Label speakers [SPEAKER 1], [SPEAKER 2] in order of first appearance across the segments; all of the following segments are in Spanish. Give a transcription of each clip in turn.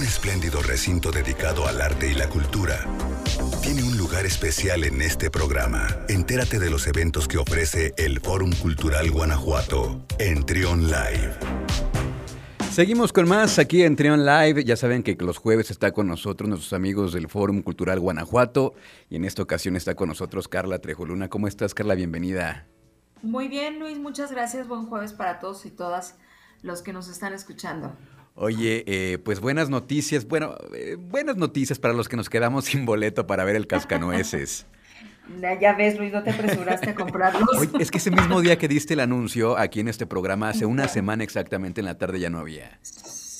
[SPEAKER 1] un espléndido recinto dedicado al arte y la cultura, tiene un lugar especial en este programa. Entérate de los eventos que ofrece el Fórum Cultural Guanajuato en Trion Live.
[SPEAKER 2] Seguimos con más aquí en Trion Live. Ya saben que los jueves está con nosotros nuestros amigos del Fórum Cultural Guanajuato y en esta ocasión está con nosotros Carla Trejoluna. ¿Cómo estás, Carla? Bienvenida.
[SPEAKER 3] Muy bien, Luis. Muchas gracias. Buen jueves para todos y todas los que nos están escuchando.
[SPEAKER 2] Oye, eh, pues buenas noticias. Bueno, eh, buenas noticias para los que nos quedamos sin boleto para ver el Cascanueces.
[SPEAKER 3] Ya ves, Luis, no te apresuraste a comprarlos.
[SPEAKER 2] Oye, es que ese mismo día que diste el anuncio aquí en este programa, hace una semana exactamente en la tarde ya no había.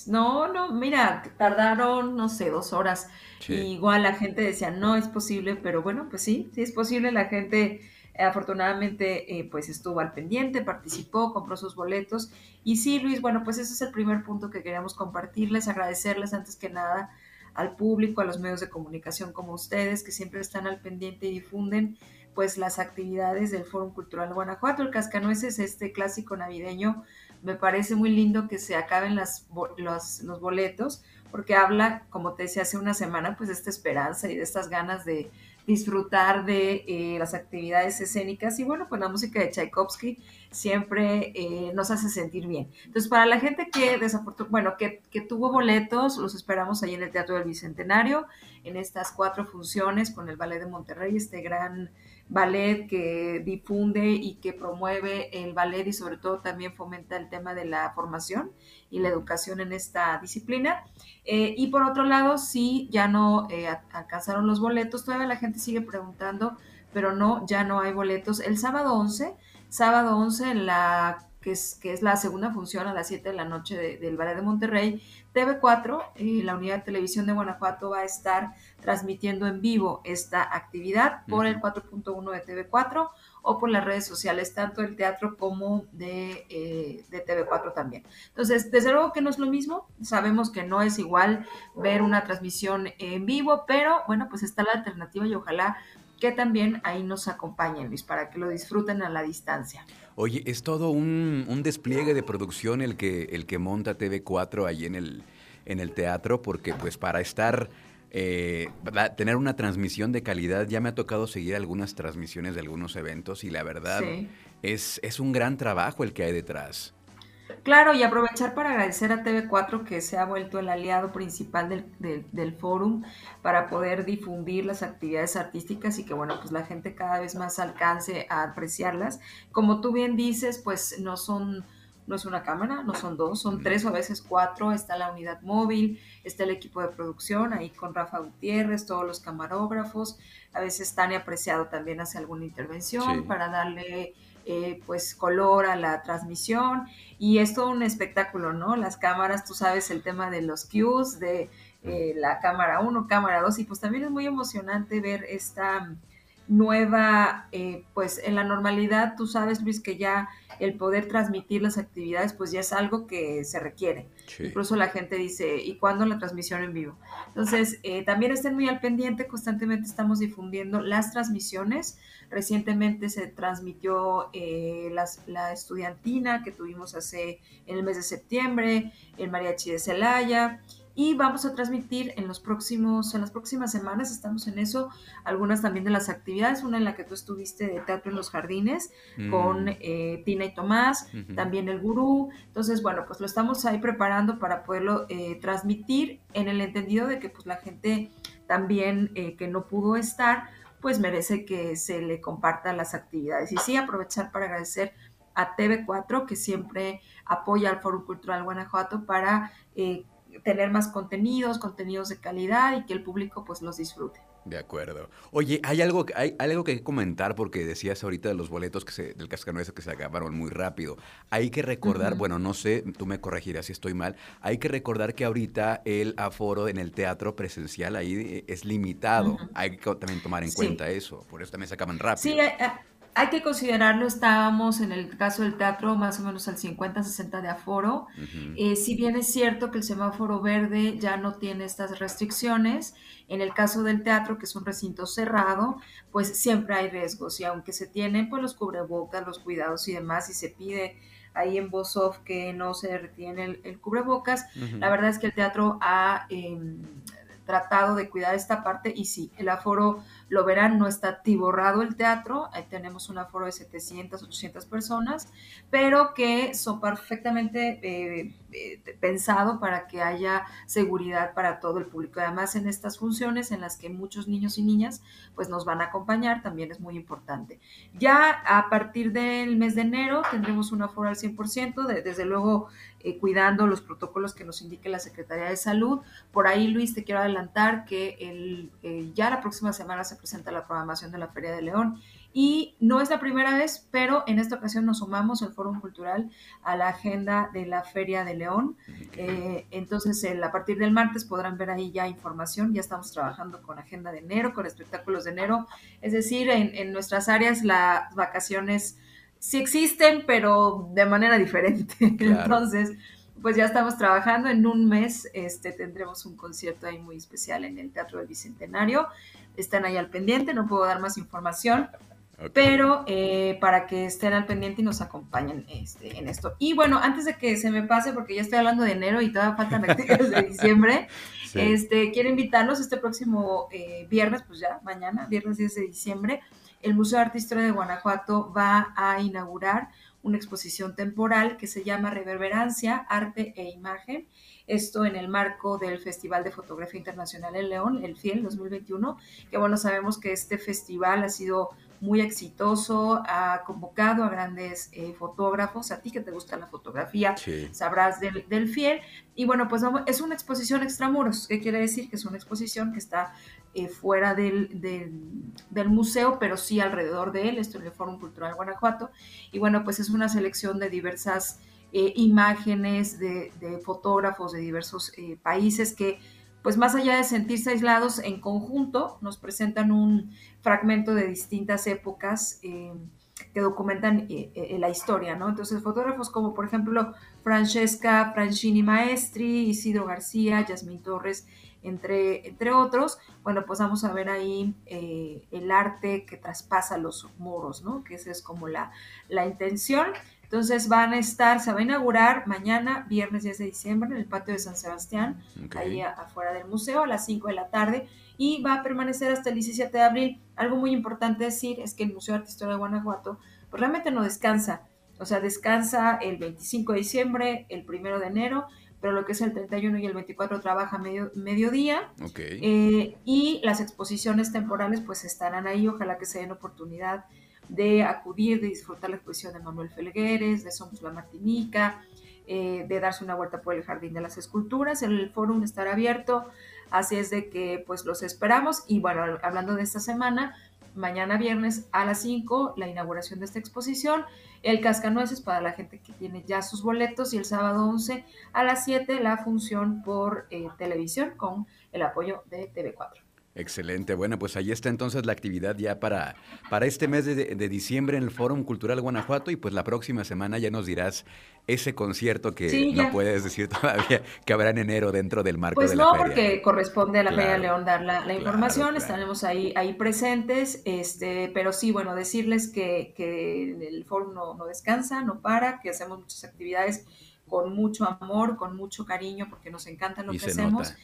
[SPEAKER 3] No, no, mira, tardaron, no sé, dos horas. igual la gente decía, no es posible, pero bueno, pues sí, sí es posible. La gente afortunadamente eh, pues estuvo al pendiente, participó, compró sus boletos. Y sí, Luis, bueno, pues ese es el primer punto que queríamos compartirles, agradecerles antes que nada al público, a los medios de comunicación como ustedes, que siempre están al pendiente y difunden pues las actividades del Foro Cultural Guanajuato. El Cascanueces, este clásico navideño, me parece muy lindo que se acaben las, los, los boletos, porque habla, como te decía hace una semana, pues de esta esperanza y de estas ganas de disfrutar de eh, las actividades escénicas y bueno, pues la música de Tchaikovsky siempre eh, nos hace sentir bien. Entonces, para la gente que bueno, que, que, tuvo boletos, los esperamos ahí en el Teatro del Bicentenario, en estas cuatro funciones con el Ballet de Monterrey, este gran ballet que difunde y que promueve el ballet y sobre todo también fomenta el tema de la formación y la educación en esta disciplina. Eh, y por otro lado, si ya no eh, alcanzaron los boletos, todavía la gente sigue preguntando, pero no, ya no hay boletos. El sábado 11, sábado 11 en la que es, que es la segunda función a las 7 de la noche del Ballet de Monterrey, TV4, eh, la unidad de televisión de Guanajuato, va a estar transmitiendo en vivo esta actividad por el 4.1 de TV4 o por las redes sociales, tanto del teatro como de, eh, de, TV4 también. Entonces, desde luego que no es lo mismo, sabemos que no es igual ver una transmisión en vivo, pero bueno, pues está la alternativa y ojalá que también ahí nos acompañen, Luis, para que lo disfruten a la distancia.
[SPEAKER 2] Oye, es todo un, despliegue de producción el que, el que monta TV4 ahí en el, en el teatro, porque pues para estar, eh, tener una transmisión de calidad, ya me ha tocado seguir algunas transmisiones de algunos eventos y la verdad es, es un gran trabajo el que hay detrás.
[SPEAKER 3] Claro, y aprovechar para agradecer a TV4 que se ha vuelto el aliado principal del, del, fórum para poder difundir las actividades artísticas y que, bueno, pues la gente cada vez más alcance a apreciarlas. Como tú bien dices, pues no son no es una cámara, no son dos, son tres o a veces cuatro, está la unidad móvil, está el equipo de producción, ahí con Rafa Gutiérrez, todos los camarógrafos, a veces Tania Apreciado también hace alguna intervención para darle eh, pues color a la transmisión y es todo un espectáculo, ¿no? Las cámaras, tú sabes el tema de los cues, de eh, la cámara 1, cámara 2 y pues también es muy emocionante ver esta nueva, eh, pues en la normalidad, tú sabes Luis que ya el poder transmitir las actividades, pues ya es algo que se requiere. Incluso la gente dice, ¿y cuándo la transmisión en vivo? Entonces, eh, también estén muy al pendiente, constantemente estamos difundiendo las transmisiones. Recientemente se transmitió eh, la estudiantina que tuvimos hace en el mes de septiembre, el mariachi de Celaya y vamos a transmitir en los próximos, en las próximas semanas, estamos en eso, algunas también de las actividades, una en la que tú estuviste de Teatro en los Jardines con mm. eh, Tina y Tomás, también el gurú, entonces bueno, pues lo estamos ahí preparando para poderlo eh, transmitir en el entendido de que pues la gente también eh, que no pudo estar, pues merece que se le compartan las actividades. Y sí, aprovechar para agradecer a TV4 que siempre apoya al Foro Cultural Guanajuato para tener más contenidos, contenidos de calidad y que el público pues los disfrute.
[SPEAKER 2] De acuerdo. Oye, hay algo, hay, algo que comentar porque decías ahorita de los boletos que se, del cascanueces que se acabaron muy rápido. Hay que recordar, bueno, no sé, tú me corregirás si estoy mal, hay que recordar que ahorita el aforo en el teatro presencial ahí eh, es limitado. Hay que también tomar en cuenta eso, por eso también se acaban rápido.
[SPEAKER 3] Sí, hay que considerarlo, estábamos en el caso del teatro más o menos al 50-60 de aforo. Eh, si bien es cierto que el semáforo verde ya no tiene estas restricciones, en el caso del teatro, que es un recinto cerrado, pues siempre hay riesgos y aunque se tienen pues los cubrebocas, los cuidados y demás, y se pide ahí en voz off que no se retiene el, cubrebocas. La verdad es que el teatro ha em, tratado de cuidar esta parte y sí, el aforo lo verán, no está tiborrado el teatro, ahí tenemos un aforo de 700, 800 personas, pero que son perfectamente eh, eh, pensado para que haya seguridad para todo el público. Además, en estas funciones en las que muchos niños y niñas pues nos van a acompañar, también es muy importante. Ya a partir del mes de enero tendremos un aforo al 100%, desde luego eh, cuidando los protocolos que nos indique la Secretaría de Salud. Por ahí, Luis, te quiero adelantar que el, ya la próxima semana se presenta la programación de la Feria de León. Y no es la primera vez, pero en esta ocasión nos sumamos el Foro Cultural a la agenda de la Feria de León. Eh, entonces, a partir del martes podrán ver ahí ya información. Ya estamos trabajando con agenda de enero, con espectáculos de enero. Es decir, en, nuestras áreas las vacaciones sí existen, pero de manera diferente. Entonces, pues ya estamos trabajando. En un mes este, tendremos un concierto ahí muy especial en el Teatro del Bicentenario. Están ahí al pendiente, no puedo dar más información, pero eh, para que estén al pendiente y nos acompañen este, en esto. Y bueno, antes de que se me pase, porque ya estoy hablando de enero y todavía faltan actividades de diciembre, este, quiero invitarlos este próximo eh, viernes, pues ya, mañana, viernes 10 de diciembre, el Museo de Arte e Historia de Guanajuato va a inaugurar una exposición temporal que se llama Reverberancia, Arte e Imagen. Esto en el marco del Festival de Fotografía Internacional en León, el FIEL 2021, que bueno, sabemos que este festival ha sido muy exitoso, ha convocado a grandes eh, fotógrafos, a ti que te gusta la fotografía, sabrás del, del, fiel. Y bueno, pues es una exposición extramuros, ¿qué quiere decir? Que es una exposición que está eh, fuera del, del, museo, pero sí alrededor de él, esto en el Fórum Cultural Guanajuato. Y bueno, pues es una selección de diversas eh, imágenes de, de, fotógrafos de diversos países que pues más allá de sentirse aislados en conjunto, nos presentan un fragmento de distintas épocas eh, que documentan eh, eh, la historia, ¿no? Entonces, fotógrafos como, por ejemplo, Francesca Franchini Maestri, Isidro García, Yasmín Torres, entre, entre otros, bueno, pues vamos a ver ahí el arte que traspasa los muros, ¿no? Que esa es como la, la intención. Entonces van a estar, se va a inaugurar mañana, viernes 10 de diciembre, en el patio de San Sebastián, ahí afuera del museo, a las 5 de la tarde, y va a permanecer hasta el 17 de abril. Algo muy importante decir es que el Museo de Arte Historia de Guanajuato, pues realmente no descansa. O sea, descansa el 25 de diciembre, el 1 de enero, pero lo que es el 31 y el 24 trabaja medio, mediodía. Eh, y las exposiciones temporales pues estarán ahí, ojalá que se den oportunidad de acudir, de disfrutar la exposición de Manuel Felgueres, de Somos la Martinica, eh, de darse una vuelta por el Jardín de las Esculturas. El foro estará abierto, así es de que pues los esperamos. Y bueno, hablando de esta semana, mañana viernes a las 5 la inauguración de esta exposición, el Cascanueces para la gente que tiene ya sus boletos y el sábado 11 a las 7 la función por eh, televisión con el apoyo de TV4.
[SPEAKER 2] Excelente. Bueno, pues ahí está entonces la actividad ya para, para este mes de, diciembre en el Fórum Cultural Guanajuato y pues la próxima semana ya nos dirás ese concierto que no puedes decir todavía que habrá en enero dentro del marco
[SPEAKER 3] pues
[SPEAKER 2] de la feria.
[SPEAKER 3] Pues no, porque corresponde a la Feria de León dar la, información, estaremos ahí, ahí presentes, este, pero sí, bueno, decirles que, que el Fórum no, no descansa, no para, que hacemos muchas actividades con mucho amor, con mucho cariño, porque nos encanta lo que hacemos.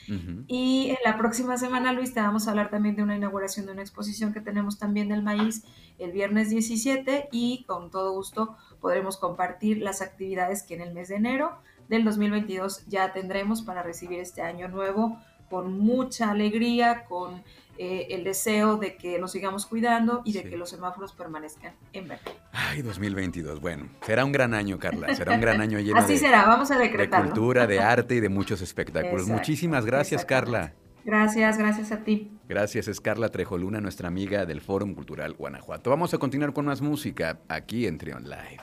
[SPEAKER 3] Y en la próxima semana, Luis, te vamos a hablar también de una inauguración de una exposición que tenemos también del maíz el viernes 17 y con todo gusto podremos compartir las actividades que en el mes de enero del 2022 ya tendremos para recibir este año nuevo con mucha alegría, con eh, el deseo de que nos sigamos cuidando y de que los semáforos permanezcan en verde.
[SPEAKER 2] Ay, 2022. Bueno, será un gran año, Carla. Será un gran año lleno
[SPEAKER 3] Así será, vamos a
[SPEAKER 2] de cultura, de arte y de muchos espectáculos. Muchísimas gracias, Carla.
[SPEAKER 3] Gracias, gracias a ti.
[SPEAKER 2] Gracias, es Carla Trejoluna, nuestra amiga del Fórum Cultural Guanajuato. Vamos a continuar con más música aquí en Trion Live.